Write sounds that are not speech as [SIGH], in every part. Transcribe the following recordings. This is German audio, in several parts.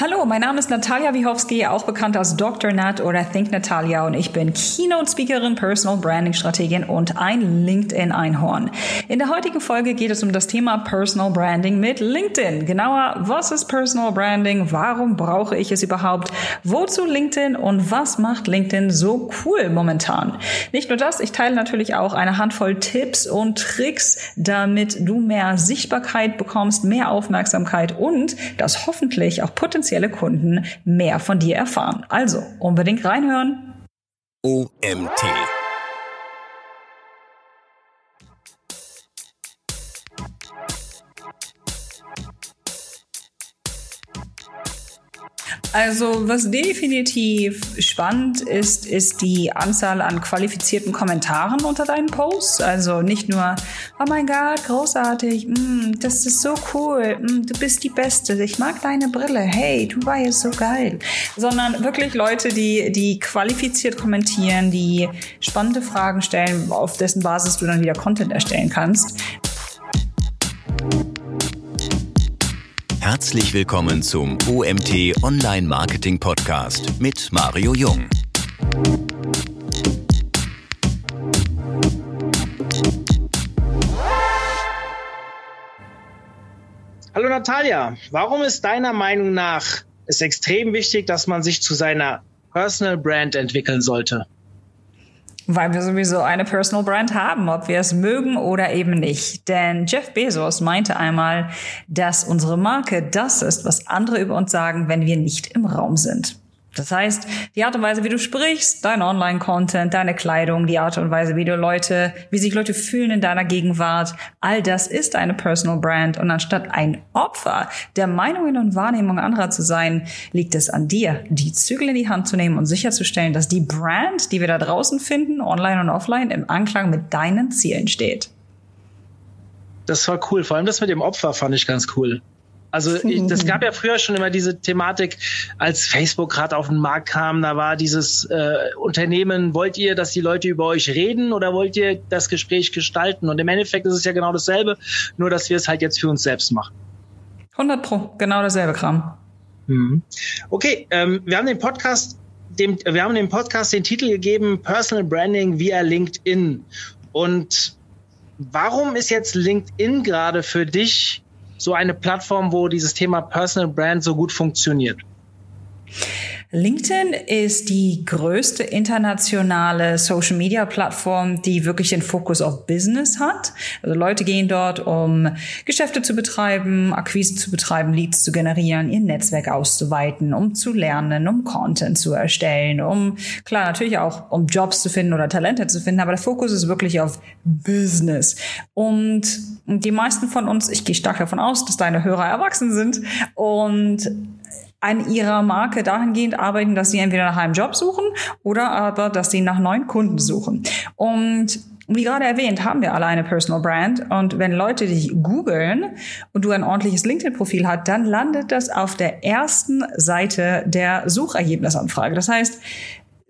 Hallo, mein Name ist Natalia Wiechowski, auch bekannt als Dr. Nat oder Think Natalia und ich bin Keynote Speakerin, Personal Branding Strategin und ein LinkedIn Einhorn. In der heutigen Folge geht es um das Thema Personal Branding mit LinkedIn. Genauer, was ist Personal Branding? Warum brauche ich es überhaupt? Wozu LinkedIn und was macht LinkedIn so cool momentan? Nicht nur das, ich teile natürlich auch eine Handvoll Tipps und Tricks, damit du mehr Sichtbarkeit bekommst, mehr Aufmerksamkeit und das hoffentlich auch potenziell potenzielle Kunden mehr von dir erfahren. Also unbedingt reinhören. OMT Also was definitiv spannend ist, ist die Anzahl an qualifizierten Kommentaren unter deinen Posts. Also nicht nur, oh mein Gott, großartig, mm, das ist so cool, mm, du bist die Beste, ich mag deine Brille, hey, du warst so geil. Sondern wirklich Leute, die, die qualifiziert kommentieren, die spannende Fragen stellen, auf dessen Basis du dann wieder Content erstellen kannst. Herzlich willkommen zum OMT Online Marketing Podcast mit Mario Jung. Hallo Natalia, warum ist deiner Meinung nach es extrem wichtig, dass man sich zu seiner Personal Brand entwickeln sollte? Weil wir sowieso eine Personal Brand haben, ob wir es mögen oder eben nicht. Denn Jeff Bezos meinte einmal, dass unsere Marke das ist, was andere über uns sagen, wenn wir nicht im Raum sind. Das heißt, die Art und Weise, wie du sprichst, dein Online-Content, deine Kleidung, die Art und Weise, wie du Leute, wie sich Leute fühlen in deiner Gegenwart, all das ist eine Personal Brand. Und anstatt ein Opfer der Meinungen und Wahrnehmungen anderer zu sein, liegt es an dir, die Zügel in die Hand zu nehmen und sicherzustellen, dass die Brand, die wir da draußen finden, online und offline, im Anklang mit deinen Zielen steht. Das war cool. Vor allem das mit dem Opfer fand ich ganz cool. Also [LAUGHS] das gab ja früher schon immer diese Thematik, als Facebook gerade auf den Markt kam, da war dieses äh, Unternehmen, wollt ihr, dass die Leute über euch reden oder wollt ihr das Gespräch gestalten? Und im Endeffekt ist es ja genau dasselbe, nur dass wir es halt jetzt für uns selbst machen. 100 Pro, genau dasselbe Kram. Mhm. Okay, ähm, wir haben den Podcast dem, wir haben dem Podcast den Titel gegeben, Personal Branding via LinkedIn. Und warum ist jetzt LinkedIn gerade für dich so eine Plattform, wo dieses Thema Personal Brand so gut funktioniert? LinkedIn ist die größte internationale Social Media Plattform, die wirklich den Fokus auf Business hat. Also Leute gehen dort, um Geschäfte zu betreiben, Akquise zu betreiben, Leads zu generieren, ihr Netzwerk auszuweiten, um zu lernen, um Content zu erstellen, um klar natürlich auch um Jobs zu finden oder Talente zu finden, aber der Fokus ist wirklich auf Business. Und die meisten von uns, ich gehe stark davon aus, dass deine Hörer erwachsen sind und an ihrer Marke dahingehend arbeiten, dass sie entweder nach einem Job suchen oder aber, dass sie nach neuen Kunden suchen. Und wie gerade erwähnt, haben wir alle eine Personal Brand. Und wenn Leute dich googeln und du ein ordentliches LinkedIn-Profil hast, dann landet das auf der ersten Seite der Suchergebnisanfrage. Das heißt,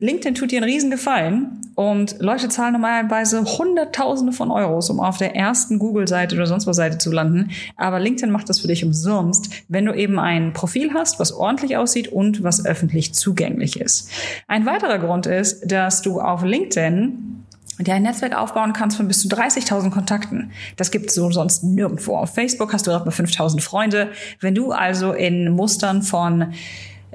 LinkedIn tut dir einen riesen Gefallen und Leute zahlen normalerweise Hunderttausende von Euros, um auf der ersten Google-Seite oder sonst was Seite zu landen. Aber LinkedIn macht das für dich umsonst, wenn du eben ein Profil hast, was ordentlich aussieht und was öffentlich zugänglich ist. Ein weiterer Grund ist, dass du auf LinkedIn dir ein Netzwerk aufbauen kannst von bis zu 30.000 Kontakten. Das gibt so sonst nirgendwo. Auf Facebook hast du gerade mal 5.000 Freunde. Wenn du also in Mustern von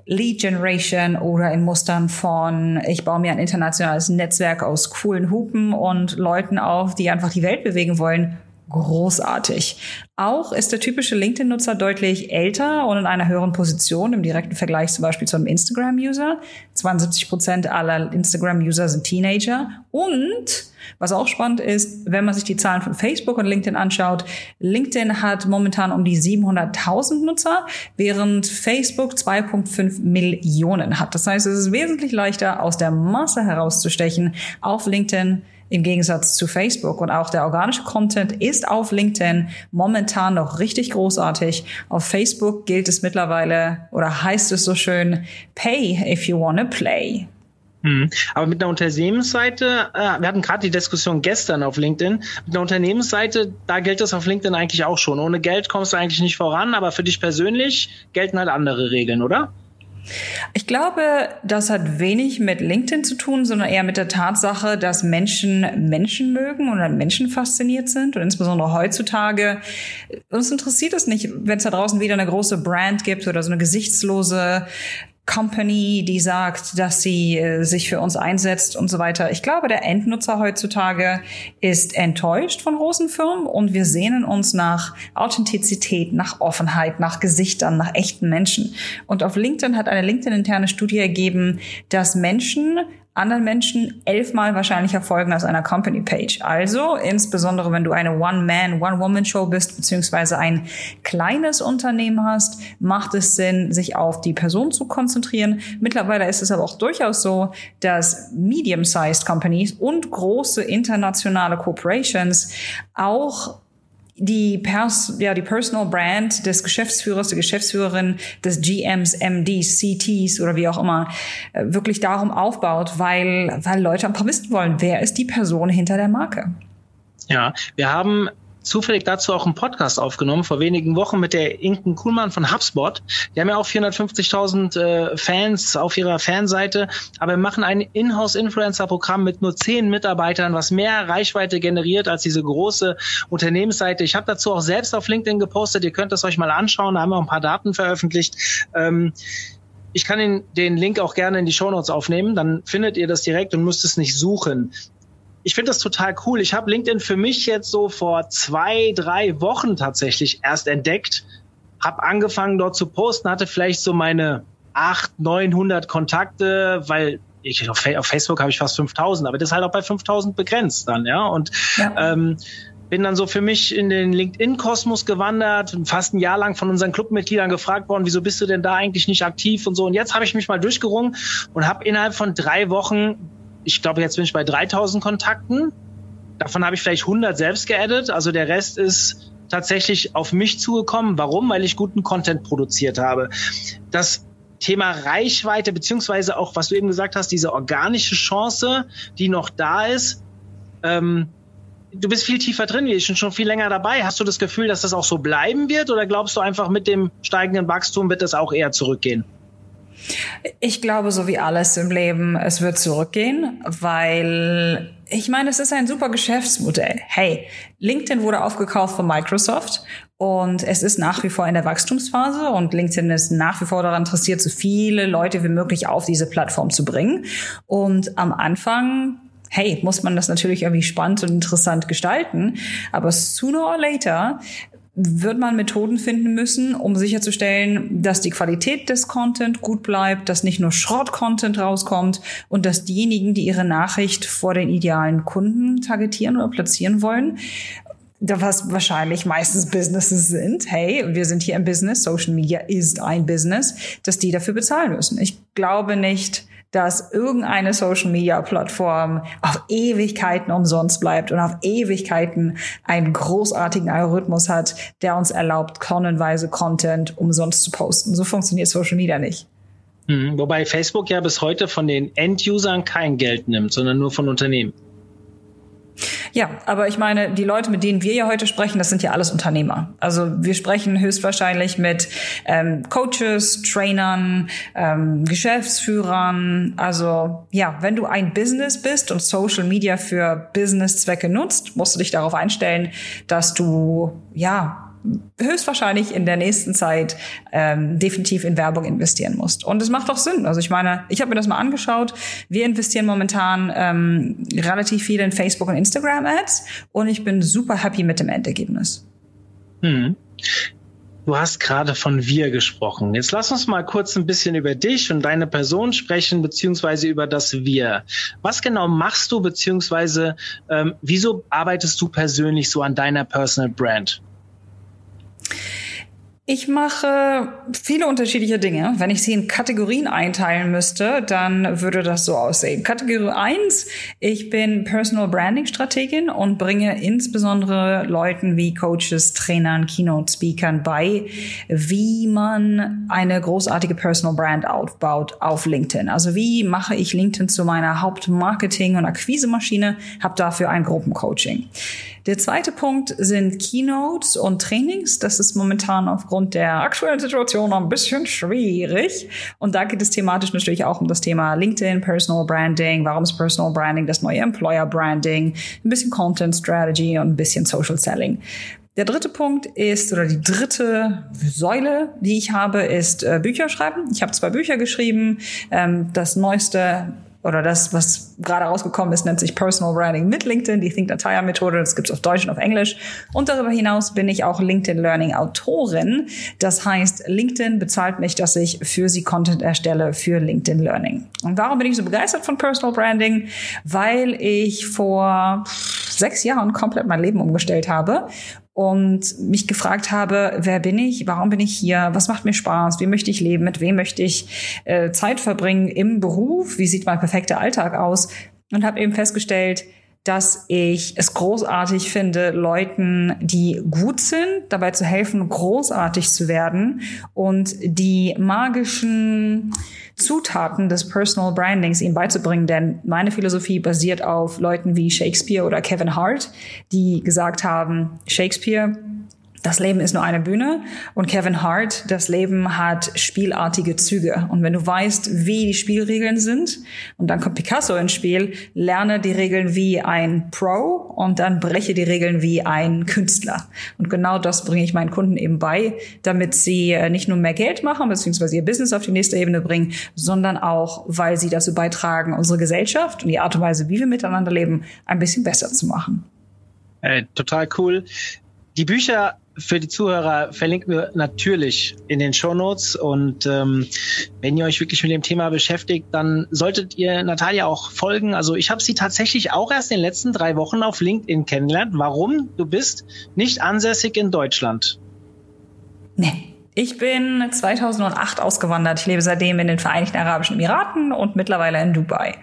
Lead Generation oder in Mustern von, ich baue mir ein internationales Netzwerk aus coolen Hupen und Leuten auf, die einfach die Welt bewegen wollen, großartig. Auch ist der typische LinkedIn-Nutzer deutlich älter und in einer höheren Position im direkten Vergleich zum Beispiel zu einem Instagram-User. 72 Prozent aller Instagram-User sind Teenager. Und was auch spannend ist, wenn man sich die Zahlen von Facebook und LinkedIn anschaut, LinkedIn hat momentan um die 700.000 Nutzer, während Facebook 2,5 Millionen hat. Das heißt, es ist wesentlich leichter, aus der Masse herauszustechen auf LinkedIn im Gegensatz zu Facebook. Und auch der organische Content ist auf LinkedIn momentan noch richtig großartig. Auf Facebook gilt es mittlerweile oder heißt es so schön, pay if you wanna play. Mhm. Aber mit einer Unternehmensseite, äh, wir hatten gerade die Diskussion gestern auf LinkedIn, mit einer Unternehmensseite, da gilt das auf LinkedIn eigentlich auch schon. Ohne Geld kommst du eigentlich nicht voran, aber für dich persönlich gelten halt andere Regeln, oder? Ich glaube, das hat wenig mit LinkedIn zu tun, sondern eher mit der Tatsache, dass Menschen Menschen mögen oder Menschen fasziniert sind. Und insbesondere heutzutage, uns interessiert es nicht, wenn es da draußen wieder eine große Brand gibt oder so eine gesichtslose Company, die sagt, dass sie äh, sich für uns einsetzt und so weiter. Ich glaube, der Endnutzer heutzutage ist enttäuscht von großen Firmen und wir sehnen uns nach Authentizität, nach Offenheit, nach Gesichtern, nach echten Menschen. Und auf LinkedIn hat eine LinkedIn-interne Studie ergeben, dass Menschen anderen Menschen elfmal wahrscheinlicher folgen als einer Company-Page. Also insbesondere, wenn du eine One-Man, One-Woman-Show bist, beziehungsweise ein kleines Unternehmen hast, macht es Sinn, sich auf die Person zu konzentrieren. Mittlerweile ist es aber auch durchaus so, dass medium-sized Companies und große internationale Corporations auch die, Pers ja, die Personal Brand des Geschäftsführers, der Geschäftsführerin, des GMs, MDs, CTs oder wie auch immer, äh, wirklich darum aufbaut, weil, weil Leute einfach wissen wollen, wer ist die Person hinter der Marke. Ja, wir haben zufällig dazu auch einen Podcast aufgenommen vor wenigen Wochen mit der Inken Kuhlmann von HubSpot. Die haben ja auch 450.000 äh, Fans auf ihrer Fanseite, aber wir machen ein Inhouse-Influencer-Programm mit nur zehn Mitarbeitern, was mehr Reichweite generiert als diese große Unternehmensseite. Ich habe dazu auch selbst auf LinkedIn gepostet. Ihr könnt es euch mal anschauen. Da haben wir auch ein paar Daten veröffentlicht. Ähm, ich kann den, den Link auch gerne in die Shownotes aufnehmen, dann findet ihr das direkt und müsst es nicht suchen ich finde das total cool. Ich habe LinkedIn für mich jetzt so vor zwei, drei Wochen tatsächlich erst entdeckt, habe angefangen dort zu posten, hatte vielleicht so meine acht, 900 Kontakte, weil ich auf, Facebook habe ich fast 5000, aber das ist halt auch bei 5000 begrenzt dann, ja. Und ja. Ähm, bin dann so für mich in den LinkedIn-Kosmos gewandert, fast ein Jahr lang von unseren Clubmitgliedern gefragt worden, wieso bist du denn da eigentlich nicht aktiv und so. Und jetzt habe ich mich mal durchgerungen und habe innerhalb von drei Wochen ich glaube, jetzt bin ich bei 3000 Kontakten. Davon habe ich vielleicht 100 selbst geaddet. Also der Rest ist tatsächlich auf mich zugekommen. Warum? Weil ich guten Content produziert habe. Das Thema Reichweite, beziehungsweise auch, was du eben gesagt hast, diese organische Chance, die noch da ist. Ähm, du bist viel tiefer drin, wir sind schon viel länger dabei. Hast du das Gefühl, dass das auch so bleiben wird oder glaubst du einfach mit dem steigenden Wachstum wird das auch eher zurückgehen? Ich glaube, so wie alles im Leben, es wird zurückgehen, weil ich meine, es ist ein super Geschäftsmodell. Hey, LinkedIn wurde aufgekauft von Microsoft und es ist nach wie vor in der Wachstumsphase und LinkedIn ist nach wie vor daran interessiert, so viele Leute wie möglich auf diese Plattform zu bringen. Und am Anfang hey, muss man das natürlich irgendwie spannend und interessant gestalten. Aber sooner or later wird man Methoden finden müssen, um sicherzustellen, dass die Qualität des Content gut bleibt, dass nicht nur Schrott-Content rauskommt und dass diejenigen, die ihre Nachricht vor den idealen Kunden targetieren oder platzieren wollen, was wahrscheinlich meistens Businesses sind, hey, wir sind hier im Business, Social Media ist ein Business, dass die dafür bezahlen müssen. Ich glaube nicht, dass irgendeine Social Media Plattform auf Ewigkeiten umsonst bleibt und auf Ewigkeiten einen großartigen Algorithmus hat, der uns erlaubt, tonnenweise Content umsonst zu posten. So funktioniert Social Media nicht. Mhm, wobei Facebook ja bis heute von den End-Usern kein Geld nimmt, sondern nur von Unternehmen. Ja, aber ich meine, die Leute, mit denen wir ja heute sprechen, das sind ja alles Unternehmer. Also wir sprechen höchstwahrscheinlich mit ähm, Coaches, Trainern, ähm, Geschäftsführern. Also ja, wenn du ein Business bist und Social Media für Business-Zwecke nutzt, musst du dich darauf einstellen, dass du ja höchstwahrscheinlich in der nächsten Zeit ähm, definitiv in Werbung investieren musst. Und es macht doch Sinn. Also ich meine, ich habe mir das mal angeschaut. Wir investieren momentan ähm, relativ viel in Facebook und Instagram Ads und ich bin super happy mit dem Endergebnis. Hm. Du hast gerade von wir gesprochen. Jetzt lass uns mal kurz ein bisschen über dich und deine Person sprechen, beziehungsweise über das wir. Was genau machst du, beziehungsweise ähm, wieso arbeitest du persönlich so an deiner Personal Brand? Ich mache viele unterschiedliche Dinge. Wenn ich sie in Kategorien einteilen müsste, dann würde das so aussehen. Kategorie 1, ich bin Personal Branding Strategin und bringe insbesondere Leuten wie Coaches, Trainern, Keynote Speakern bei, wie man eine großartige Personal Brand aufbaut auf LinkedIn. Also wie mache ich LinkedIn zu meiner Hauptmarketing- und Akquisemaschine, habe dafür ein Gruppencoaching. Der zweite Punkt sind Keynotes und Trainings. Das ist momentan aufgrund der aktuellen Situation ein bisschen schwierig. Und da geht es thematisch natürlich auch um das Thema LinkedIn, Personal Branding. Warum ist Personal Branding das neue Employer Branding? Ein bisschen Content Strategy und ein bisschen Social Selling. Der dritte Punkt ist, oder die dritte Säule, die ich habe, ist äh, Bücher schreiben. Ich habe zwei Bücher geschrieben. Ähm, das neueste oder das, was gerade rausgekommen ist, nennt sich Personal Branding mit LinkedIn, die Think Tire Methode. Das gibt's auf Deutsch und auf Englisch. Und darüber hinaus bin ich auch LinkedIn Learning Autorin. Das heißt, LinkedIn bezahlt mich, dass ich für sie Content erstelle für LinkedIn Learning. Und warum bin ich so begeistert von Personal Branding? Weil ich vor sechs Jahren komplett mein Leben umgestellt habe und mich gefragt habe, wer bin ich, warum bin ich hier, was macht mir Spaß, wie möchte ich leben, mit wem möchte ich äh, Zeit verbringen im Beruf, wie sieht mein perfekter Alltag aus? Und habe eben festgestellt, dass ich es großartig finde, Leuten, die gut sind, dabei zu helfen, großartig zu werden und die magischen Zutaten des Personal Brandings ihnen beizubringen, denn meine Philosophie basiert auf Leuten wie Shakespeare oder Kevin Hart, die gesagt haben, Shakespeare das Leben ist nur eine Bühne und Kevin Hart, das Leben hat spielartige Züge. Und wenn du weißt, wie die Spielregeln sind, und dann kommt Picasso ins Spiel, lerne die Regeln wie ein Pro und dann breche die Regeln wie ein Künstler. Und genau das bringe ich meinen Kunden eben bei, damit sie äh, nicht nur mehr Geld machen, beziehungsweise ihr Business auf die nächste Ebene bringen, sondern auch, weil sie dazu beitragen, unsere Gesellschaft und die Art und Weise, wie wir miteinander leben, ein bisschen besser zu machen. Äh, total cool. Die Bücher für die Zuhörer verlinken wir natürlich in den Show Notes und ähm, wenn ihr euch wirklich mit dem Thema beschäftigt, dann solltet ihr Natalia auch folgen. Also ich habe sie tatsächlich auch erst in den letzten drei Wochen auf LinkedIn kennengelernt. Warum? Du bist nicht ansässig in Deutschland. Nee. Ich bin 2008 ausgewandert. Ich lebe seitdem in den Vereinigten Arabischen Emiraten und mittlerweile in Dubai.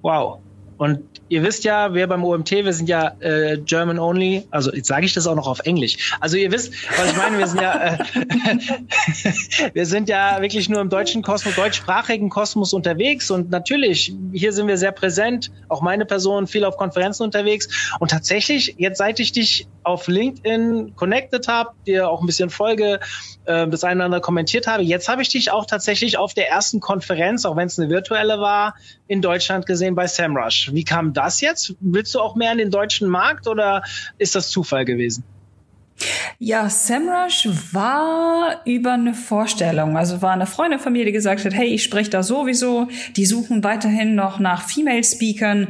Wow. Und ihr wisst ja, wir beim OMT, wir sind ja äh, German only, also jetzt sage ich das auch noch auf Englisch. Also ihr wisst, was ich meine, wir sind ja äh, [LAUGHS] wir sind ja wirklich nur im deutschen Kosmos, deutschsprachigen Kosmos unterwegs. Und natürlich, hier sind wir sehr präsent, auch meine Person viel auf Konferenzen unterwegs. Und tatsächlich, jetzt seit ich dich auf LinkedIn connected habe, dir auch ein bisschen folge, äh, das eine oder andere kommentiert habe, jetzt habe ich dich auch tatsächlich auf der ersten Konferenz, auch wenn es eine virtuelle war, in Deutschland gesehen bei SEMrush. Wie kam das jetzt? Willst du auch mehr in den deutschen Markt oder ist das Zufall gewesen? Ja, SEMrush war über eine Vorstellung. Also war eine Freundin von mir, die gesagt hat, hey, ich spreche da sowieso. Die suchen weiterhin noch nach Female Speakern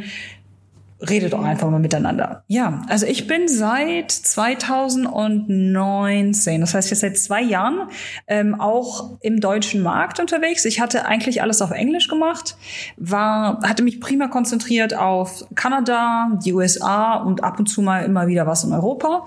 redet doch einfach mal miteinander. Ja, also ich bin seit 2019, das heißt jetzt seit zwei Jahren, ähm, auch im deutschen Markt unterwegs. Ich hatte eigentlich alles auf Englisch gemacht, war, hatte mich prima konzentriert auf Kanada, die USA und ab und zu mal immer wieder was in Europa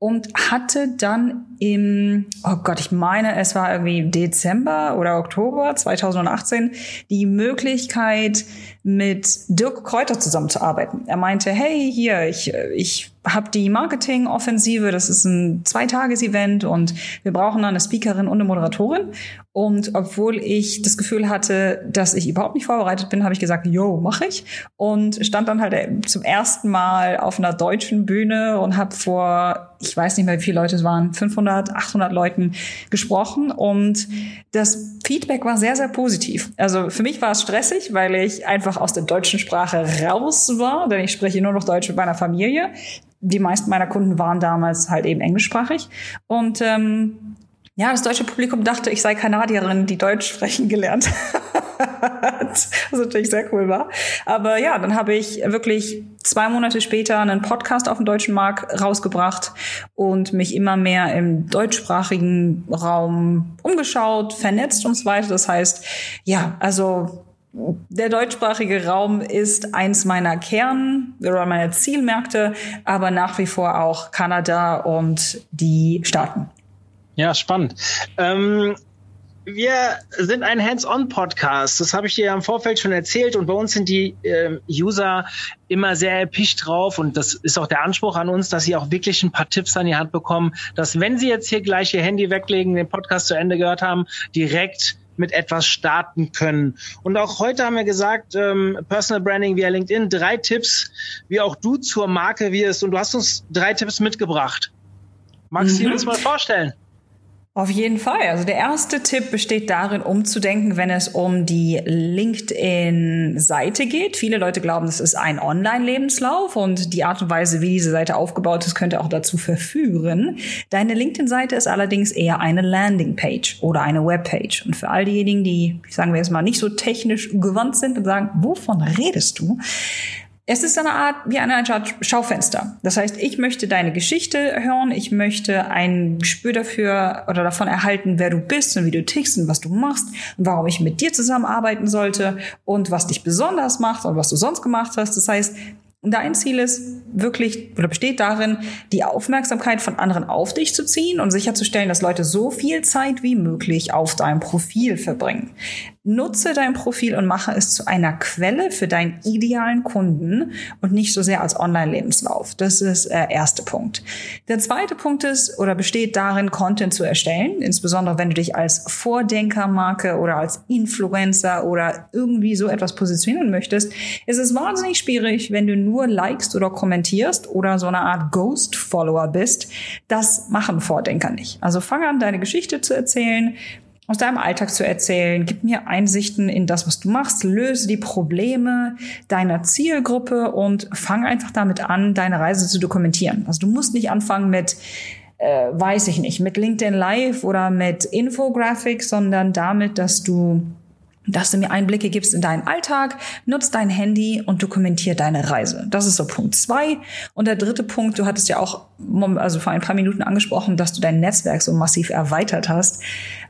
und hatte dann im, oh Gott, ich meine, es war irgendwie Dezember oder Oktober 2018 die Möglichkeit, mit Dirk Kräuter zusammenzuarbeiten. Er meinte, hey, hier, ich, ich habe die Marketing-Offensive, das ist ein Zweitages-Event und wir brauchen eine Speakerin und eine Moderatorin. Und obwohl ich das Gefühl hatte, dass ich überhaupt nicht vorbereitet bin, habe ich gesagt, yo, mache ich. Und stand dann halt zum ersten Mal auf einer deutschen Bühne und habe vor, ich weiß nicht mehr, wie viele Leute es waren, 500, 800 Leuten gesprochen. Und das Feedback war sehr, sehr positiv. Also für mich war es stressig, weil ich einfach aus der deutschen Sprache raus war, denn ich spreche nur noch Deutsch mit meiner Familie die meisten meiner Kunden waren damals halt eben englischsprachig. Und ähm, ja, das deutsche Publikum dachte, ich sei Kanadierin, die Deutsch sprechen gelernt hat. Was natürlich sehr cool war. Aber ja, dann habe ich wirklich zwei Monate später einen Podcast auf dem deutschen Markt rausgebracht und mich immer mehr im deutschsprachigen Raum umgeschaut, vernetzt und so weiter. Das heißt, ja, also der deutschsprachige Raum ist eins meiner Kern- oder meiner Zielmärkte, aber nach wie vor auch Kanada und die Staaten. Ja, spannend. Ähm, wir sind ein Hands-on-Podcast. Das habe ich dir ja im Vorfeld schon erzählt. Und bei uns sind die äh, User immer sehr erpicht drauf. Und das ist auch der Anspruch an uns, dass sie auch wirklich ein paar Tipps an die Hand bekommen, dass wenn sie jetzt hier gleich ihr Handy weglegen, den Podcast zu Ende gehört haben, direkt mit etwas starten können. Und auch heute haben wir gesagt, ähm, Personal Branding via LinkedIn, drei Tipps, wie auch du zur Marke wirst. Und du hast uns drei Tipps mitgebracht. Magst du mhm. uns mal vorstellen? Auf jeden Fall. Also der erste Tipp besteht darin, umzudenken, wenn es um die LinkedIn-Seite geht. Viele Leute glauben, es ist ein Online-Lebenslauf und die Art und Weise, wie diese Seite aufgebaut ist, könnte auch dazu verführen. Deine LinkedIn-Seite ist allerdings eher eine Landing-Page oder eine Web-Page. Und für all diejenigen, die, sagen wir jetzt mal, nicht so technisch gewandt sind und sagen, wovon redest du? Es ist eine Art wie eine Art Schaufenster. Das heißt, ich möchte deine Geschichte hören, ich möchte ein Gespür dafür oder davon erhalten, wer du bist und wie du tickst und was du machst und warum ich mit dir zusammenarbeiten sollte und was dich besonders macht und was du sonst gemacht hast. Das heißt, Dein Ziel ist wirklich oder besteht darin, die Aufmerksamkeit von anderen auf dich zu ziehen und sicherzustellen, dass Leute so viel Zeit wie möglich auf deinem Profil verbringen. Nutze dein Profil und mache es zu einer Quelle für deinen idealen Kunden und nicht so sehr als Online-Lebenslauf. Das ist der äh, erste Punkt. Der zweite Punkt ist oder besteht darin, Content zu erstellen, insbesondere wenn du dich als Vordenkermarke oder als Influencer oder irgendwie so etwas positionieren möchtest. Es ist wahnsinnig schwierig, wenn du nur likest oder kommentierst oder so eine Art Ghost-Follower bist. Das machen Vordenker nicht. Also fang an, deine Geschichte zu erzählen, aus deinem Alltag zu erzählen. Gib mir Einsichten in das, was du machst. Löse die Probleme deiner Zielgruppe und fang einfach damit an, deine Reise zu dokumentieren. Also du musst nicht anfangen mit äh, weiß ich nicht, mit LinkedIn Live oder mit Infographics, sondern damit, dass du dass du mir Einblicke gibst in deinen Alltag, nutzt dein Handy und dokumentier deine Reise. Das ist so Punkt zwei. Und der dritte Punkt, du hattest ja auch also vor ein paar Minuten angesprochen, dass du dein Netzwerk so massiv erweitert hast.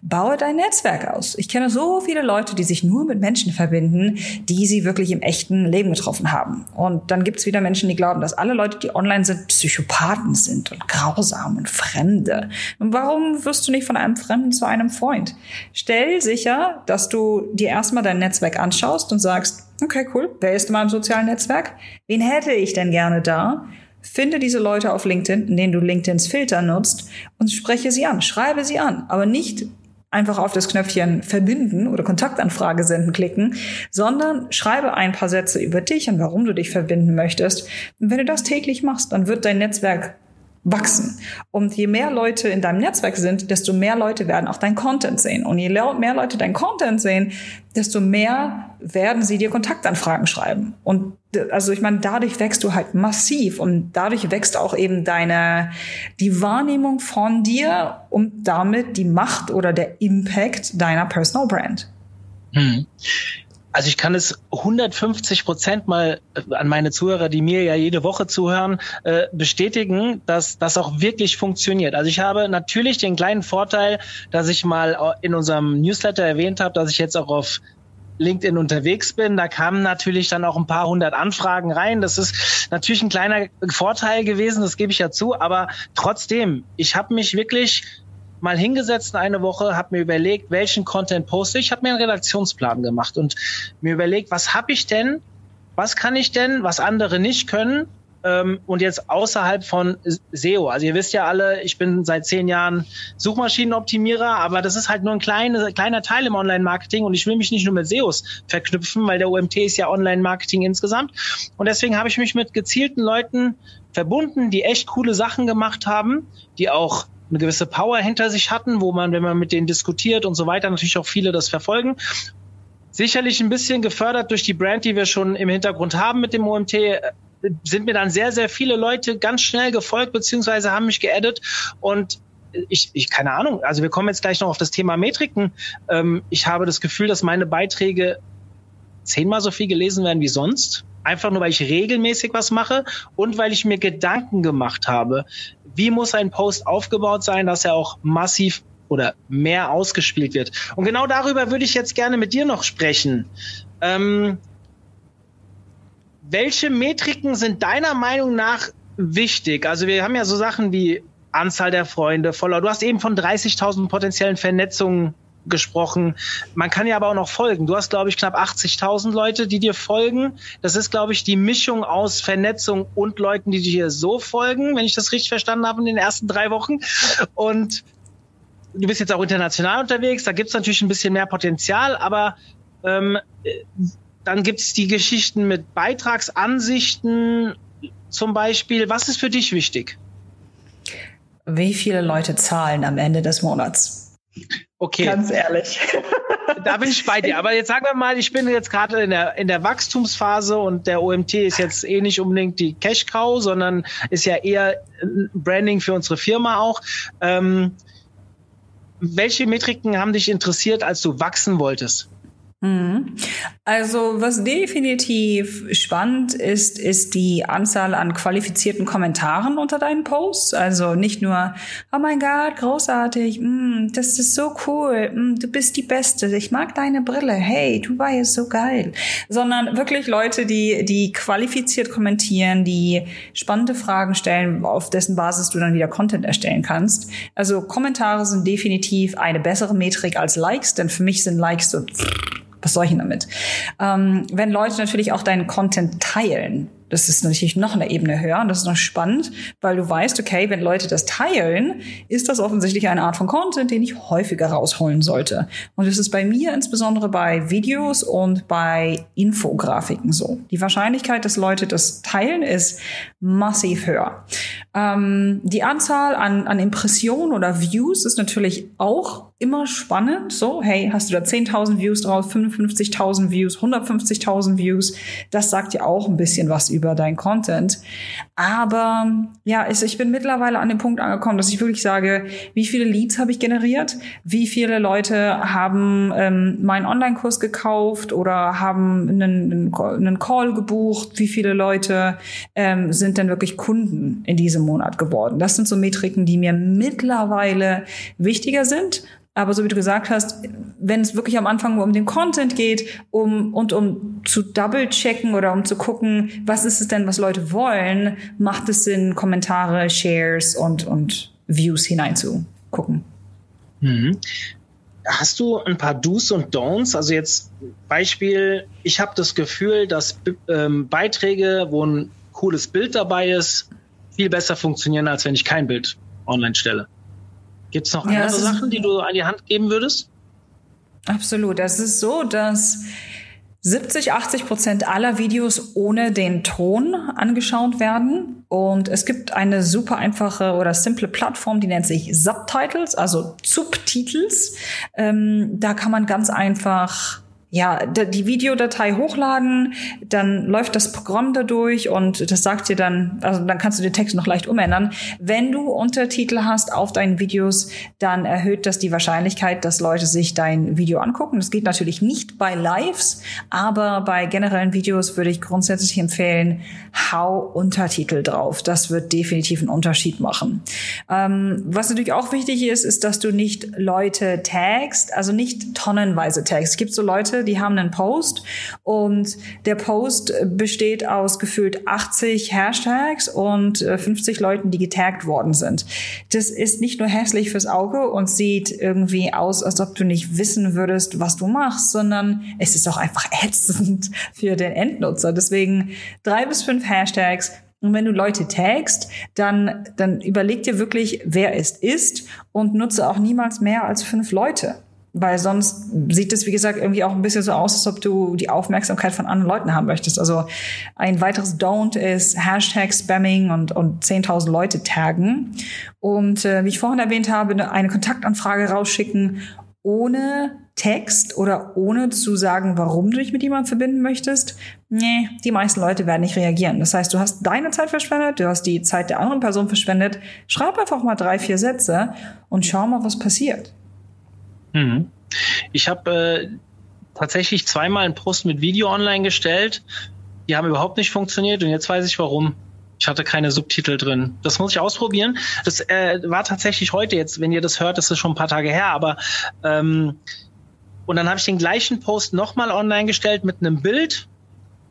Baue dein Netzwerk aus. Ich kenne so viele Leute, die sich nur mit Menschen verbinden, die sie wirklich im echten Leben getroffen haben. Und dann gibt es wieder Menschen, die glauben, dass alle Leute, die online sind, Psychopathen sind und grausam und Fremde. Und warum wirst du nicht von einem Fremden zu einem Freund? Stell sicher, dass du dir erstmal dein Netzwerk anschaust und sagst, okay, cool, wer ist in meinem sozialen Netzwerk? Wen hätte ich denn gerne da? Finde diese Leute auf LinkedIn, in denen du LinkedIns Filter nutzt und spreche sie an, schreibe sie an, aber nicht einfach auf das Knöpfchen verbinden oder Kontaktanfrage senden klicken, sondern schreibe ein paar Sätze über dich und warum du dich verbinden möchtest. Und wenn du das täglich machst, dann wird dein Netzwerk wachsen. Und je mehr Leute in deinem Netzwerk sind, desto mehr Leute werden auch dein Content sehen. Und je mehr Leute dein Content sehen, desto mehr werden sie dir Kontaktanfragen schreiben. Und also ich meine, dadurch wächst du halt massiv und dadurch wächst auch eben deine die Wahrnehmung von dir und damit die Macht oder der Impact deiner Personal Brand. Hm. Also ich kann es 150 Prozent mal äh, an meine Zuhörer, die mir ja jede Woche zuhören, äh, bestätigen, dass das auch wirklich funktioniert. Also ich habe natürlich den kleinen Vorteil, dass ich mal in unserem Newsletter erwähnt habe, dass ich jetzt auch auf LinkedIn unterwegs bin. Da kamen natürlich dann auch ein paar hundert Anfragen rein. Das ist natürlich ein kleiner Vorteil gewesen, das gebe ich ja zu. Aber trotzdem, ich habe mich wirklich mal hingesetzt eine Woche, habe mir überlegt, welchen Content poste ich, habe mir einen Redaktionsplan gemacht und mir überlegt, was habe ich denn, was kann ich denn, was andere nicht können ähm, und jetzt außerhalb von SEO. Also ihr wisst ja alle, ich bin seit zehn Jahren Suchmaschinenoptimierer, aber das ist halt nur ein kleine, kleiner Teil im Online-Marketing und ich will mich nicht nur mit SEOs verknüpfen, weil der OMT ist ja Online-Marketing insgesamt. Und deswegen habe ich mich mit gezielten Leuten verbunden, die echt coole Sachen gemacht haben, die auch eine gewisse Power hinter sich hatten, wo man, wenn man mit denen diskutiert und so weiter, natürlich auch viele das verfolgen. Sicherlich ein bisschen gefördert durch die Brand, die wir schon im Hintergrund haben mit dem OMT, äh, sind mir dann sehr, sehr viele Leute ganz schnell gefolgt, beziehungsweise haben mich geaddet und ich, ich, keine Ahnung, also wir kommen jetzt gleich noch auf das Thema Metriken. Ähm, ich habe das Gefühl, dass meine Beiträge zehnmal so viel gelesen werden wie sonst. Einfach nur, weil ich regelmäßig was mache und weil ich mir Gedanken gemacht habe, wie muss ein Post aufgebaut sein, dass er auch massiv oder mehr ausgespielt wird. Und genau darüber würde ich jetzt gerne mit dir noch sprechen. Ähm, welche Metriken sind deiner Meinung nach wichtig? Also wir haben ja so Sachen wie Anzahl der Freunde, Follower. Du hast eben von 30.000 potenziellen Vernetzungen gesprochen. Man kann ja aber auch noch folgen. Du hast, glaube ich, knapp 80.000 Leute, die dir folgen. Das ist, glaube ich, die Mischung aus Vernetzung und Leuten, die dir so folgen, wenn ich das richtig verstanden habe in den ersten drei Wochen. Und du bist jetzt auch international unterwegs. Da gibt es natürlich ein bisschen mehr Potenzial, aber ähm, dann gibt es die Geschichten mit Beitragsansichten zum Beispiel. Was ist für dich wichtig? Wie viele Leute zahlen am Ende des Monats? Okay. Ganz ehrlich. [LAUGHS] Da bin ich bei dir. Aber jetzt sagen wir mal, ich bin jetzt gerade in der, in der Wachstumsphase und der OMT ist jetzt eh nicht unbedingt die Cash Cow, sondern ist ja eher Branding für unsere Firma auch. Ähm, welche Metriken haben dich interessiert, als du wachsen wolltest? Mhm. Also was definitiv spannend ist, ist die Anzahl an qualifizierten Kommentaren unter deinen Posts. Also nicht nur, oh mein Gott, großartig, mm, das ist so cool, mm, du bist die Beste, ich mag deine Brille, hey, du warst so geil. Sondern wirklich Leute, die, die qualifiziert kommentieren, die spannende Fragen stellen, auf dessen Basis du dann wieder Content erstellen kannst. Also Kommentare sind definitiv eine bessere Metrik als Likes, denn für mich sind Likes so was soll ich denn damit? Ähm, wenn Leute natürlich auch deinen Content teilen, das ist natürlich noch eine Ebene höher und das ist noch spannend, weil du weißt, okay, wenn Leute das teilen, ist das offensichtlich eine Art von Content, den ich häufiger rausholen sollte. Und das ist bei mir insbesondere bei Videos und bei Infografiken so. Die Wahrscheinlichkeit, dass Leute das teilen, ist massiv höher. Ähm, die Anzahl an, an Impressionen oder Views ist natürlich auch immer spannend. So, hey, hast du da 10.000 Views drauf, 55.000 Views, 150.000 Views? Das sagt ja auch ein bisschen was über dein Content. Aber ja, ich bin mittlerweile an dem Punkt angekommen, dass ich wirklich sage, wie viele Leads habe ich generiert? Wie viele Leute haben ähm, meinen Online-Kurs gekauft oder haben einen, einen Call gebucht? Wie viele Leute ähm, sind denn wirklich Kunden in diesem Monat geworden? Das sind so Metriken, die mir mittlerweile wichtiger sind aber so wie du gesagt hast, wenn es wirklich am Anfang um den Content geht, um und um zu double-checken oder um zu gucken, was ist es denn, was Leute wollen, macht es Sinn, Kommentare, Shares und, und Views hineinzugucken. Mhm. Hast du ein paar Do's und Don'ts? Also jetzt Beispiel, ich habe das Gefühl, dass ähm, Beiträge, wo ein cooles Bild dabei ist, viel besser funktionieren, als wenn ich kein Bild online stelle. Gibt es noch ja, andere Sachen, die du an die Hand geben würdest? Absolut. Es ist so, dass 70, 80 Prozent aller Videos ohne den Ton angeschaut werden. Und es gibt eine super einfache oder simple Plattform, die nennt sich Subtitles, also Subtitels. Ähm, da kann man ganz einfach ja, die Videodatei hochladen, dann läuft das Programm dadurch und das sagt dir dann, also dann kannst du den Text noch leicht umändern. Wenn du Untertitel hast auf deinen Videos, dann erhöht das die Wahrscheinlichkeit, dass Leute sich dein Video angucken. Das geht natürlich nicht bei Lives, aber bei generellen Videos würde ich grundsätzlich empfehlen, hau Untertitel drauf. Das wird definitiv einen Unterschied machen. Ähm, was natürlich auch wichtig ist, ist, dass du nicht Leute tagst, also nicht tonnenweise tagst. Es gibt so Leute, die haben einen Post und der Post besteht aus gefühlt 80 Hashtags und 50 äh, Leuten, die getaggt worden sind. Das ist nicht nur hässlich fürs Auge und sieht irgendwie aus, als ob du nicht wissen würdest, was du machst, sondern es ist auch einfach [LAUGHS] ätzend für den Endnutzer. Deswegen drei bis fünf Hashtags, und wenn du Leute tagst, dann, dann überleg dir wirklich, wer es ist und nutze auch niemals mehr als fünf Leute. Weil sonst sieht es, wie gesagt, irgendwie auch ein bisschen so aus, als ob du die Aufmerksamkeit von anderen Leuten haben möchtest. Also ein weiteres Don't ist Hashtag Spamming und, und 10.000 Leute taggen. Und äh, wie ich vorhin erwähnt habe, eine Kontaktanfrage rausschicken ohne Text oder ohne zu sagen, warum du dich mit jemandem verbinden möchtest, nee, die meisten Leute werden nicht reagieren. Das heißt, du hast deine Zeit verschwendet, du hast die Zeit der anderen Person verschwendet. Schreib einfach mal drei, vier Sätze und schau mal, was passiert. Mhm. Ich habe äh, tatsächlich zweimal einen Post mit Video online gestellt. Die haben überhaupt nicht funktioniert und jetzt weiß ich warum. Ich hatte keine Subtitel drin. Das muss ich ausprobieren. Das äh, war tatsächlich heute jetzt, wenn ihr das hört, das ist schon ein paar Tage her, aber ähm, und dann habe ich den gleichen Post nochmal online gestellt mit einem Bild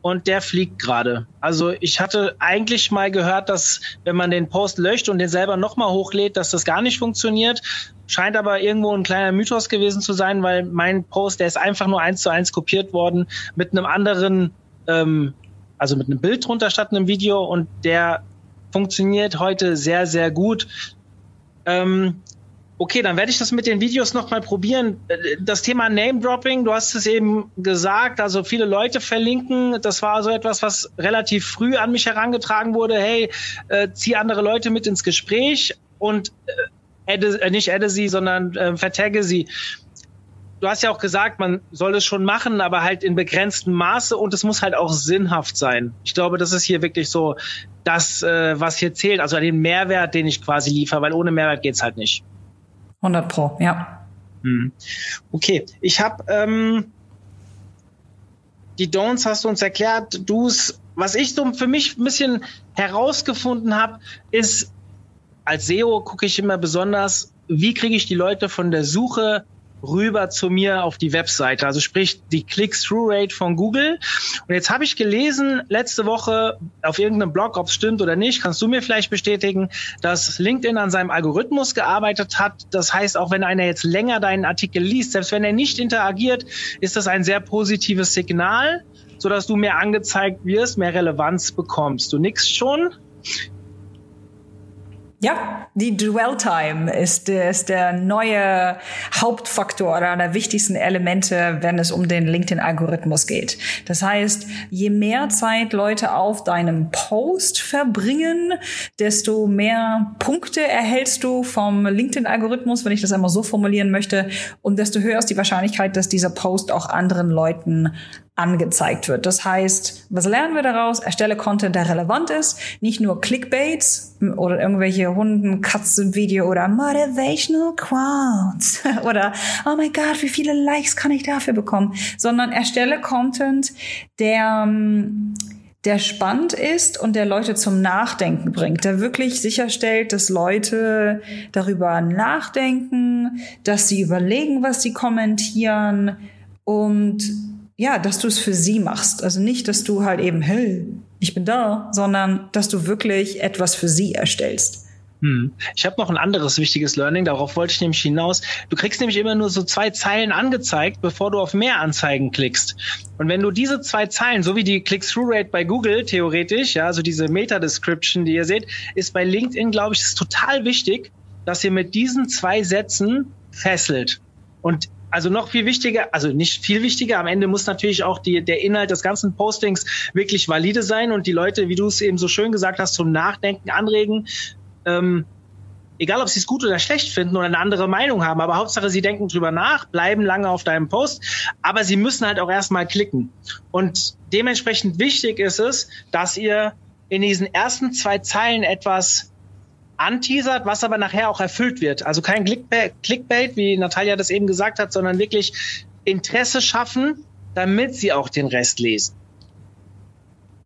und der fliegt gerade. Also ich hatte eigentlich mal gehört, dass wenn man den Post löscht und den selber nochmal hochlädt, dass das gar nicht funktioniert. Scheint aber irgendwo ein kleiner Mythos gewesen zu sein, weil mein Post, der ist einfach nur eins zu eins kopiert worden mit einem anderen, ähm, also mit einem Bild drunter statt einem Video und der funktioniert heute sehr, sehr gut. Ähm, Okay, dann werde ich das mit den Videos nochmal probieren. Das Thema Name-Dropping, du hast es eben gesagt, also viele Leute verlinken. Das war so etwas, was relativ früh an mich herangetragen wurde. Hey, äh, zieh andere Leute mit ins Gespräch und äh, adde, äh, nicht adde sie, sondern äh, vertagge sie. Du hast ja auch gesagt, man soll es schon machen, aber halt in begrenztem Maße und es muss halt auch sinnhaft sein. Ich glaube, das ist hier wirklich so das, äh, was hier zählt, also den Mehrwert, den ich quasi liefere, weil ohne Mehrwert geht's halt nicht. 100 Pro, ja. Hm. Okay, ich habe ähm, die Don'ts hast du uns erklärt. Du's, was ich so für mich ein bisschen herausgefunden habe, ist als SEO gucke ich immer besonders, wie kriege ich die Leute von der Suche rüber zu mir auf die Webseite, also sprich die Click-Through-Rate von Google. Und jetzt habe ich gelesen letzte Woche auf irgendeinem Blog, ob es stimmt oder nicht, kannst du mir vielleicht bestätigen, dass LinkedIn an seinem Algorithmus gearbeitet hat. Das heißt, auch wenn einer jetzt länger deinen Artikel liest, selbst wenn er nicht interagiert, ist das ein sehr positives Signal, sodass du mehr angezeigt wirst, mehr Relevanz bekommst. Du nix schon? Ja, die Dwell Time ist, ist der neue Hauptfaktor oder einer der wichtigsten Elemente, wenn es um den LinkedIn-Algorithmus geht. Das heißt, je mehr Zeit Leute auf deinem Post verbringen, desto mehr Punkte erhältst du vom LinkedIn-Algorithmus, wenn ich das einmal so formulieren möchte, und desto höher ist die Wahrscheinlichkeit, dass dieser Post auch anderen Leuten angezeigt wird. Das heißt, was lernen wir daraus? Erstelle Content, der relevant ist, nicht nur Clickbaits oder irgendwelche Hunden, Katzen-Video oder Motivational Quotes [LAUGHS] oder oh mein Gott, wie viele Likes kann ich dafür bekommen, sondern erstelle Content, der der spannend ist und der Leute zum Nachdenken bringt, der wirklich sicherstellt, dass Leute darüber nachdenken, dass sie überlegen, was sie kommentieren und ja, dass du es für sie machst. Also nicht, dass du halt eben, hey, ich bin da, sondern dass du wirklich etwas für sie erstellst. Hm. Ich habe noch ein anderes wichtiges Learning, darauf wollte ich nämlich hinaus. Du kriegst nämlich immer nur so zwei Zeilen angezeigt, bevor du auf mehr Anzeigen klickst. Und wenn du diese zwei Zeilen, so wie die Click-Through-Rate bei Google theoretisch, ja, also diese Meta-Description, die ihr seht, ist bei LinkedIn, glaube ich, ist total wichtig, dass ihr mit diesen zwei Sätzen fesselt. Und also noch viel wichtiger, also nicht viel wichtiger, am Ende muss natürlich auch die, der Inhalt des ganzen Postings wirklich valide sein und die Leute, wie du es eben so schön gesagt hast, zum Nachdenken anregen. Ähm, egal ob sie es gut oder schlecht finden oder eine andere Meinung haben, aber Hauptsache sie denken drüber nach, bleiben lange auf deinem Post, aber sie müssen halt auch erstmal klicken. Und dementsprechend wichtig ist es, dass ihr in diesen ersten zwei Zeilen etwas anteasert, was aber nachher auch erfüllt wird. Also kein Clickbait, wie Natalia das eben gesagt hat, sondern wirklich Interesse schaffen, damit sie auch den Rest lesen.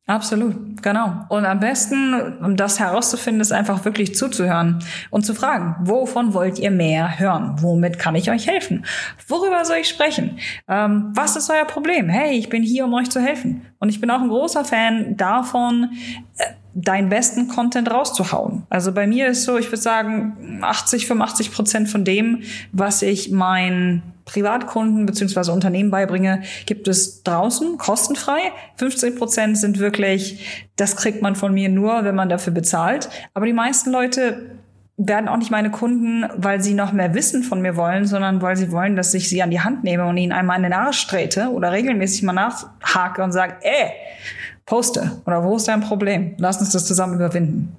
Absolut, genau. Und am besten, um das herauszufinden, ist einfach wirklich zuzuhören und zu fragen, wovon wollt ihr mehr hören? Womit kann ich euch helfen? Worüber soll ich sprechen? Ähm, was ist euer Problem? Hey, ich bin hier, um euch zu helfen. Und ich bin auch ein großer Fan davon, äh, deinen besten Content rauszuhauen. Also bei mir ist so, ich würde sagen, 80, 85 Prozent von dem, was ich meinen Privatkunden beziehungsweise Unternehmen beibringe, gibt es draußen kostenfrei. 50 Prozent sind wirklich, das kriegt man von mir nur, wenn man dafür bezahlt. Aber die meisten Leute werden auch nicht meine Kunden, weil sie noch mehr Wissen von mir wollen, sondern weil sie wollen, dass ich sie an die Hand nehme und ihnen einmal in den Arsch trete oder regelmäßig mal nachhake und sage, ey, poste oder wo ist dein Problem? Lass uns das zusammen überwinden.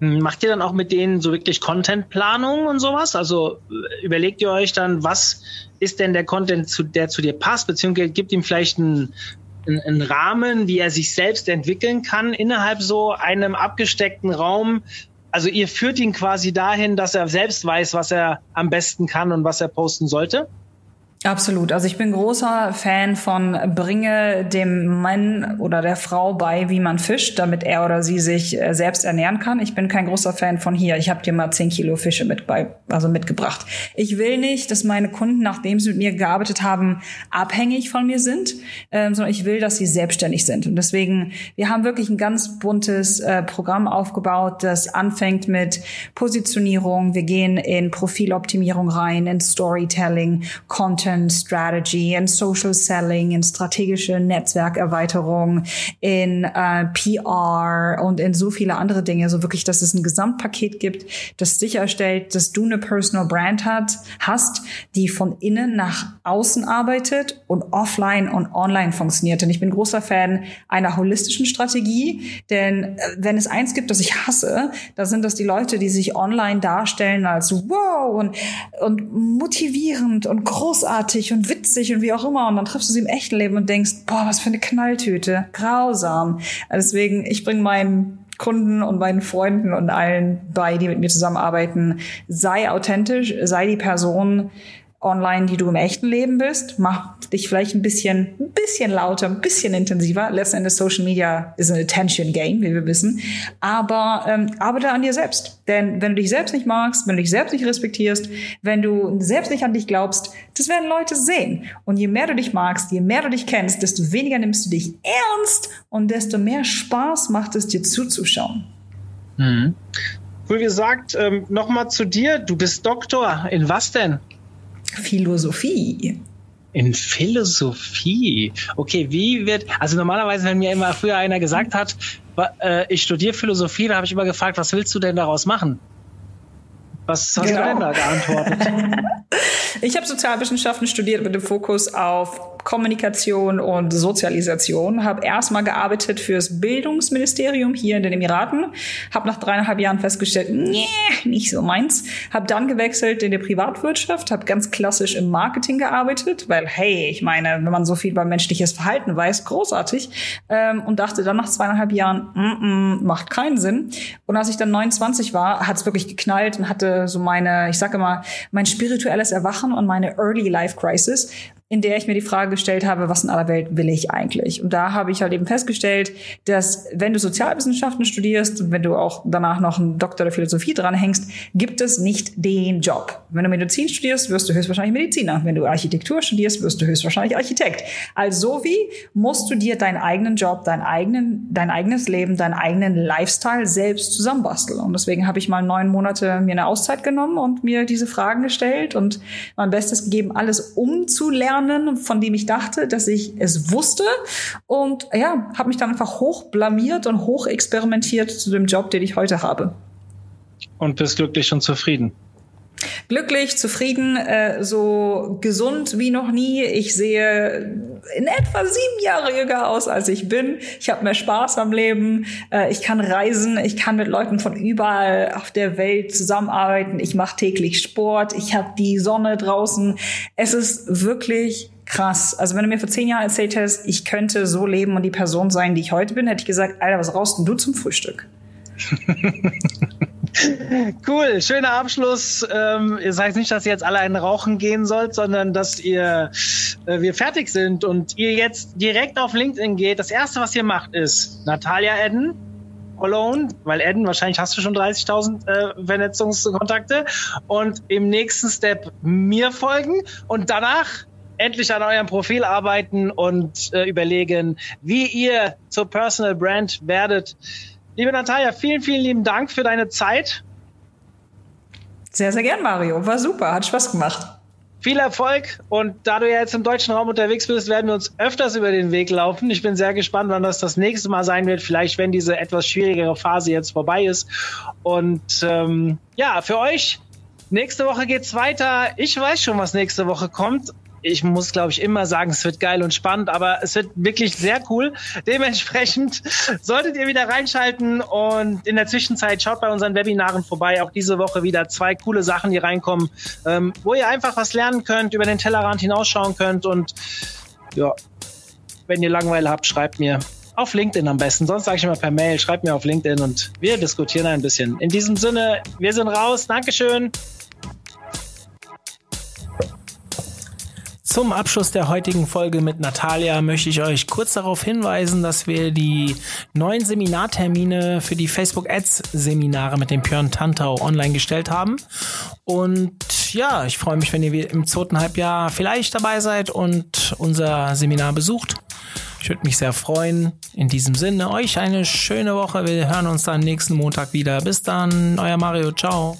Hm, macht ihr dann auch mit denen so wirklich Content-Planung und sowas? Also äh, überlegt ihr euch dann, was ist denn der Content, der zu dir passt, beziehungsweise gibt ihm vielleicht einen, einen Rahmen, wie er sich selbst entwickeln kann innerhalb so einem abgesteckten Raum? Also ihr führt ihn quasi dahin, dass er selbst weiß, was er am besten kann und was er posten sollte? Absolut. Also ich bin großer Fan von bringe dem Mann oder der Frau bei, wie man fischt, damit er oder sie sich äh, selbst ernähren kann. Ich bin kein großer Fan von hier, ich habe dir mal zehn Kilo Fische mit bei, also mitgebracht. Ich will nicht, dass meine Kunden, nachdem sie mit mir gearbeitet haben, abhängig von mir sind, ähm, sondern ich will, dass sie selbstständig sind. Und deswegen, wir haben wirklich ein ganz buntes äh, Programm aufgebaut, das anfängt mit Positionierung. Wir gehen in Profiloptimierung rein, in Storytelling, Content Content Strategy, in Social Selling, in strategische Netzwerkerweiterung, in äh, PR und in so viele andere Dinge. Also wirklich, dass es ein Gesamtpaket gibt, das sicherstellt, dass du eine Personal Brand hat, hast, die von innen nach außen arbeitet und offline und online funktioniert. Und ich bin großer Fan einer holistischen Strategie, denn äh, wenn es eins gibt, das ich hasse, da sind das die Leute, die sich online darstellen als wow und, und motivierend und großartig großartig und witzig und wie auch immer. Und dann triffst du sie im echten Leben und denkst, boah, was für eine Knalltüte. Grausam. Deswegen, ich bringe meinen Kunden und meinen Freunden und allen bei, die mit mir zusammenarbeiten, sei authentisch, sei die Person, online, die du im echten Leben bist. Mach dich vielleicht ein bisschen, ein bisschen lauter, ein bisschen intensiver. Letzten Endes Social Media ist ein Attention Game, wie wir wissen. Aber ähm, arbeite an dir selbst. Denn wenn du dich selbst nicht magst, wenn du dich selbst nicht respektierst, wenn du selbst nicht an dich glaubst, das werden Leute sehen. Und je mehr du dich magst, je mehr du dich kennst, desto weniger nimmst du dich ernst und desto mehr Spaß macht es dir zuzuschauen. Mhm. Cool gesagt, ähm, nochmal zu dir. Du bist Doktor. In was denn? Philosophie. In Philosophie. Okay, wie wird, also normalerweise, wenn mir immer früher einer gesagt hat, äh, ich studiere Philosophie, da habe ich immer gefragt, was willst du denn daraus machen? Was hast genau. du denn da geantwortet? [LAUGHS] ich habe Sozialwissenschaften studiert mit dem Fokus auf Kommunikation und Sozialisation. Habe erstmal gearbeitet fürs Bildungsministerium hier in den Emiraten. Habe nach dreieinhalb Jahren festgestellt, nee, nicht so meins. Habe dann gewechselt in die Privatwirtschaft, habe ganz klassisch im Marketing gearbeitet, weil hey, ich meine, wenn man so viel über menschliches Verhalten weiß, großartig. Ähm, und dachte dann nach zweieinhalb Jahren, mm -mm, macht keinen Sinn. Und als ich dann 29 war, hat es wirklich geknallt und hatte so meine, ich sage immer, mein spirituelles Erwachen und meine Early Life Crisis in der ich mir die Frage gestellt habe, was in aller Welt will ich eigentlich? Und da habe ich halt eben festgestellt, dass wenn du Sozialwissenschaften studierst und wenn du auch danach noch einen Doktor der Philosophie dranhängst, gibt es nicht den Job. Wenn du Medizin studierst, wirst du höchstwahrscheinlich Mediziner. Wenn du Architektur studierst, wirst du höchstwahrscheinlich Architekt. Also wie musst du dir deinen eigenen Job, dein, eigenen, dein eigenes Leben, deinen eigenen Lifestyle selbst zusammenbasteln? Und deswegen habe ich mal neun Monate mir eine Auszeit genommen und mir diese Fragen gestellt und mein Bestes gegeben, alles umzulernen lernen, von dem ich dachte, dass ich es wusste. Und ja, habe mich dann einfach hoch blamiert und hoch experimentiert zu dem Job, den ich heute habe. Und bist glücklich und zufrieden. Glücklich, zufrieden, äh, so gesund wie noch nie. Ich sehe in etwa sieben Jahre jünger aus, als ich bin. Ich habe mehr Spaß am Leben. Äh, ich kann reisen. Ich kann mit Leuten von überall auf der Welt zusammenarbeiten. Ich mache täglich Sport. Ich habe die Sonne draußen. Es ist wirklich krass. Also wenn du mir vor zehn Jahren erzählt hättest, ich könnte so leben und die Person sein, die ich heute bin, hätte ich gesagt, Alter, was rauchst denn du zum Frühstück? [LAUGHS] Cool, schöner Abschluss. Ähm, das heißt nicht, dass ihr jetzt alle einen rauchen gehen sollt, sondern dass ihr äh, wir fertig sind und ihr jetzt direkt auf LinkedIn geht. Das erste, was ihr macht, ist Natalia Edden. Alone, weil Edden, wahrscheinlich hast du schon 30.000 äh, Vernetzungskontakte und im nächsten Step mir folgen und danach endlich an eurem Profil arbeiten und äh, überlegen, wie ihr zur Personal Brand werdet. Liebe Natalia, vielen, vielen lieben Dank für deine Zeit. Sehr, sehr gern, Mario. War super, hat Spaß gemacht. Viel Erfolg und da du ja jetzt im deutschen Raum unterwegs bist, werden wir uns öfters über den Weg laufen. Ich bin sehr gespannt, wann das das nächste Mal sein wird. Vielleicht, wenn diese etwas schwierigere Phase jetzt vorbei ist. Und ähm, ja, für euch Nächste Woche geht's weiter. Ich weiß schon, was nächste Woche kommt ich muss, glaube ich, immer sagen, es wird geil und spannend, aber es wird wirklich sehr cool. Dementsprechend [LAUGHS] solltet ihr wieder reinschalten und in der Zwischenzeit schaut bei unseren Webinaren vorbei. Auch diese Woche wieder zwei coole Sachen, die reinkommen, ähm, wo ihr einfach was lernen könnt, über den Tellerrand hinausschauen könnt und ja, wenn ihr Langeweile habt, schreibt mir auf LinkedIn am besten. Sonst sage ich immer per Mail, schreibt mir auf LinkedIn und wir diskutieren ein bisschen. In diesem Sinne, wir sind raus. Dankeschön. Zum Abschluss der heutigen Folge mit Natalia möchte ich euch kurz darauf hinweisen, dass wir die neuen Seminartermine für die Facebook Ads Seminare mit dem Björn Tantau online gestellt haben. Und ja, ich freue mich, wenn ihr im zweiten Halbjahr vielleicht dabei seid und unser Seminar besucht. Ich würde mich sehr freuen. In diesem Sinne, euch eine schöne Woche. Wir hören uns dann nächsten Montag wieder. Bis dann, euer Mario. Ciao.